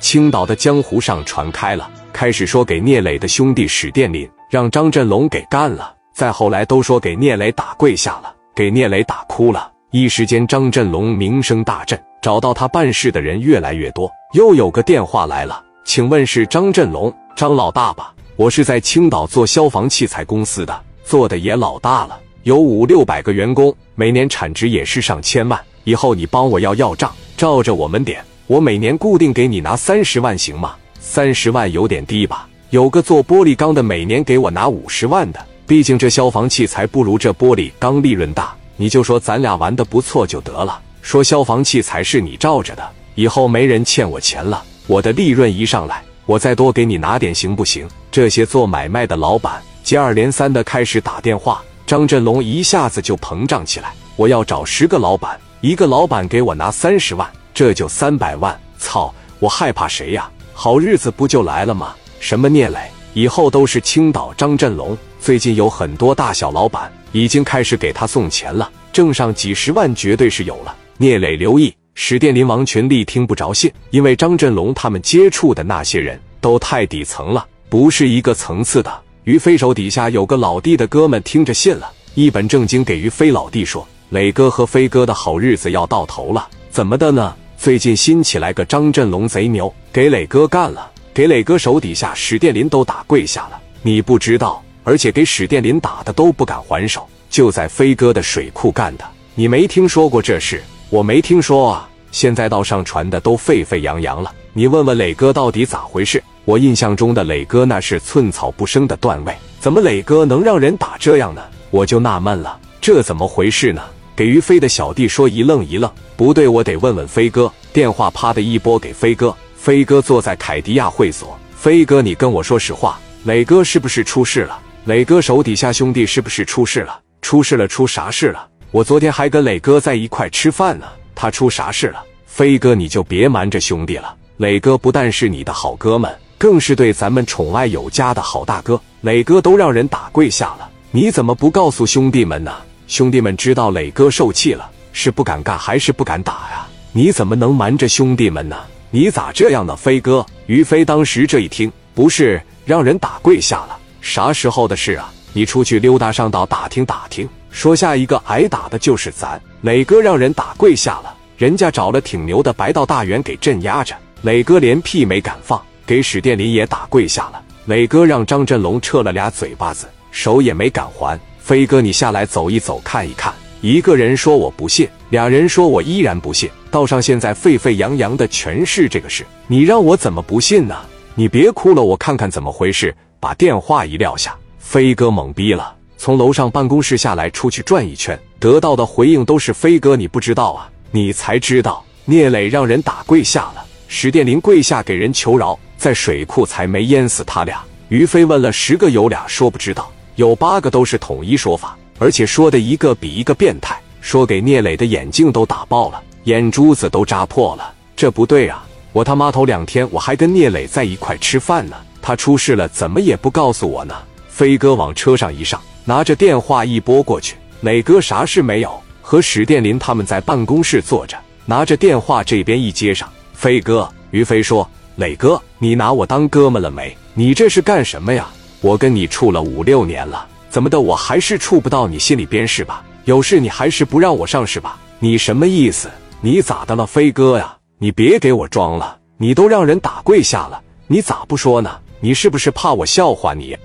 青岛的江湖上传开了，开始说给聂磊的兄弟史殿林让张振龙给干了，再后来都说给聂磊打跪下了，给聂磊打哭了。一时间，张振龙名声大振，找到他办事的人越来越多。又有个电话来了，请问是张振龙张老大吧？我是在青岛做消防器材公司的，做的也老大了，有五六百个员工，每年产值也是上千万。以后你帮我要要账，照着我们点。我每年固定给你拿三十万，行吗？三十万有点低吧？有个做玻璃钢的，每年给我拿五十万的。毕竟这消防器材不如这玻璃钢利润大，你就说咱俩玩的不错就得了。说消防器材是你罩着的，以后没人欠我钱了。我的利润一上来，我再多给你拿点，行不行？这些做买卖的老板接二连三的开始打电话，张振龙一下子就膨胀起来。我要找十个老板，一个老板给我拿三十万。这就三百万，操！我害怕谁呀？好日子不就来了吗？什么聂磊，以后都是青岛张振龙。最近有很多大小老板已经开始给他送钱了，挣上几十万绝对是有了。聂磊留意，史殿林、王群力听不着信，因为张振龙他们接触的那些人都太底层了，不是一个层次的。于飞手底下有个老弟的哥们听着信了，一本正经给于飞老弟说：“磊哥和飞哥的好日子要到头了。”怎么的呢？最近新起来个张振龙贼牛，给磊哥干了，给磊哥手底下史殿林都打跪下了。你不知道，而且给史殿林打的都不敢还手，就在飞哥的水库干的。你没听说过这事？我没听说啊。现在道上传的都沸沸扬扬了。你问问磊哥到底咋回事？我印象中的磊哥那是寸草不生的段位，怎么磊哥能让人打这样呢？我就纳闷了，这怎么回事呢？给于飞的小弟说一愣一愣，不对，我得问问飞哥。电话啪的一拨给飞哥，飞哥坐在凯迪亚会所。飞哥，你跟我说实话，磊哥是不是出事了？磊哥手底下兄弟是不是出事了？出事了，出啥事了？我昨天还跟磊哥在一块吃饭呢，他出啥事了？飞哥，你就别瞒着兄弟了。磊哥不但是你的好哥们，更是对咱们宠爱有加的好大哥。磊哥都让人打跪下了，你怎么不告诉兄弟们呢？兄弟们知道磊哥受气了，是不敢干还是不敢打呀？你怎么能瞒着兄弟们呢？你咋这样呢，飞哥？于飞当时这一听，不是让人打跪下了，啥时候的事啊？你出去溜达上道打听打听，说下一个挨打的就是咱磊哥，让人打跪下了，人家找了挺牛的白道大员给镇压着，磊哥连屁没敢放，给史殿林也打跪下了，磊哥让张振龙撤了俩嘴巴子，手也没敢还。飞哥，你下来走一走，看一看。一个人说我不信，俩人说我依然不信。道上现在沸沸扬扬的全是这个事，你让我怎么不信呢？你别哭了，我看看怎么回事。把电话一撂下，飞哥懵逼了，从楼上办公室下来，出去转一圈，得到的回应都是：飞哥，你不知道啊，你才知道，聂磊让人打跪下了，史殿林跪下给人求饶，在水库才没淹死他俩。于飞问了十个，有俩说不知道。有八个都是统一说法，而且说的一个比一个变态，说给聂磊的眼镜都打爆了，眼珠子都扎破了。这不对啊！我他妈头两天我还跟聂磊在一块吃饭呢，他出事了怎么也不告诉我呢？飞哥往车上一上，拿着电话一拨过去，磊哥啥事没有，和史殿林他们在办公室坐着，拿着电话这边一接上，飞哥，于飞说：“磊哥，你拿我当哥们了没？你这是干什么呀？”我跟你处了五六年了，怎么的？我还是处不到你心里边是吧？有事你还是不让我上是吧？你什么意思？你咋的了，飞哥呀？你别给我装了，你都让人打跪下了，你咋不说呢？你是不是怕我笑话你？